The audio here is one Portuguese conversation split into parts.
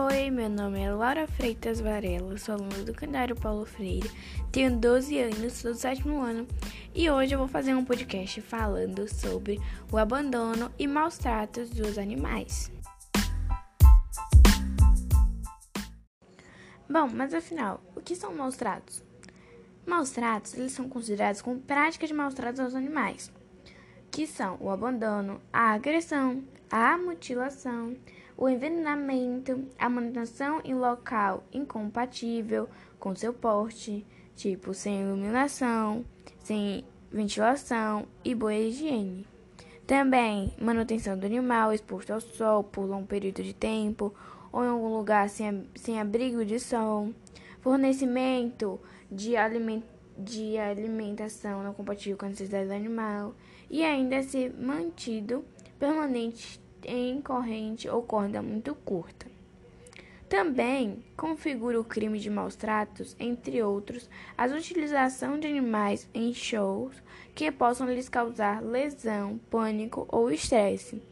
Oi, meu nome é Laura Freitas Varela, sou aluna do Candário Paulo Freire, tenho 12 anos, sou do sétimo ano e hoje eu vou fazer um podcast falando sobre o abandono e maus tratos dos animais. Bom, mas afinal, o que são maus tratos? Maus tratos, eles são considerados como práticas de maus tratos aos animais, que são o abandono, a agressão, a mutilação, o envenenamento, a manutenção em local incompatível com seu porte, tipo sem iluminação, sem ventilação e boa higiene. Também manutenção do animal exposto ao sol por um período de tempo ou em algum lugar sem, sem abrigo de sol. Fornecimento de, aliment, de alimentação não compatível com a necessidade do animal e ainda ser mantido permanente em corrente ou corda muito curta. Também configura o crime de maus tratos, entre outros, a utilização de animais em shows que possam lhes causar lesão, pânico ou estresse,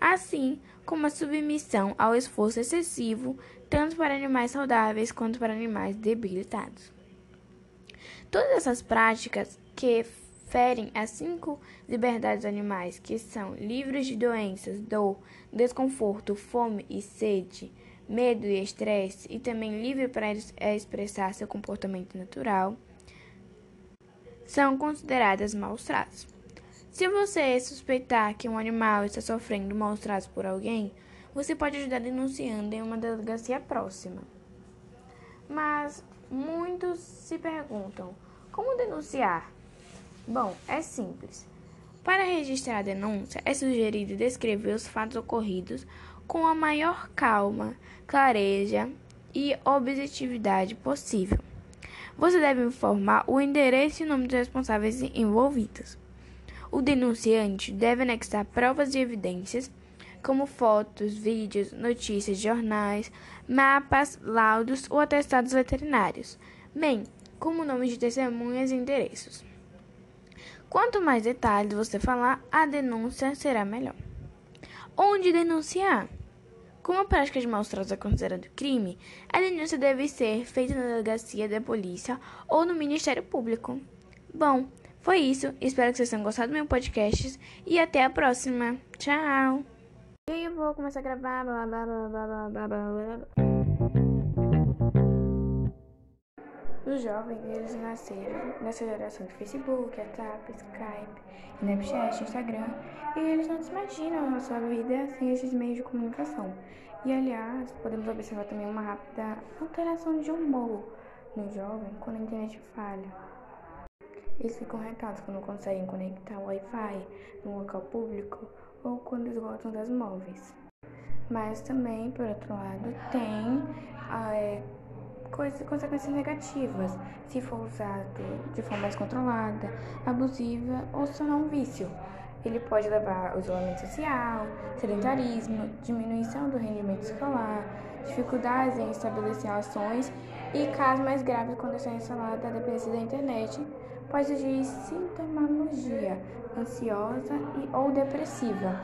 assim como a submissão ao esforço excessivo, tanto para animais saudáveis quanto para animais debilitados. Todas essas práticas que ferem as cinco liberdades animais, que são livres de doenças, dor, desconforto, fome e sede, medo e estresse, e também livre para expressar seu comportamento natural, são consideradas maus tratos. Se você suspeitar que um animal está sofrendo maus tratos por alguém, você pode ajudar denunciando em uma delegacia próxima. Mas muitos se perguntam: como denunciar? Bom, é simples. Para registrar a denúncia, é sugerido descrever os fatos ocorridos com a maior calma, clareza e objetividade possível. Você deve informar o endereço e o nome dos responsáveis envolvidos. O denunciante deve anexar provas e evidências, como fotos, vídeos, notícias jornais, mapas, laudos ou atestados veterinários, bem como nomes de testemunhas e endereços. Quanto mais detalhes você falar, a denúncia será melhor. Onde denunciar? Como a prática de maus tratos é considerada crime, a denúncia deve ser feita na delegacia da polícia ou no Ministério Público. Bom, foi isso. Espero que vocês tenham gostado do meu podcast e até a próxima. Tchau! E aí eu vou começar a gravar. Blá, blá, blá, blá, blá, blá, blá. Os jovens, eles nasceram nessa geração de Facebook, WhatsApp, Skype, Snapchat, Instagram, e eles não se imaginam a sua vida sem esses meios de comunicação. E, aliás, podemos observar também uma rápida alteração de humor no jovem quando a internet falha. Eles ficam recados quando conseguem conectar o Wi-Fi no local público ou quando esgotam das móveis. Mas também, por outro lado, tem é, consequências negativas se for usado de forma descontrolada, abusiva ou se tornar um vício. Ele pode levar ao isolamento social, sedentarismo, diminuição do rendimento escolar, dificuldades em estabelecer ações e, casos mais graves, quando está instalada a dependência da internet, pode surgir sintomologia ansiosa e ou depressiva,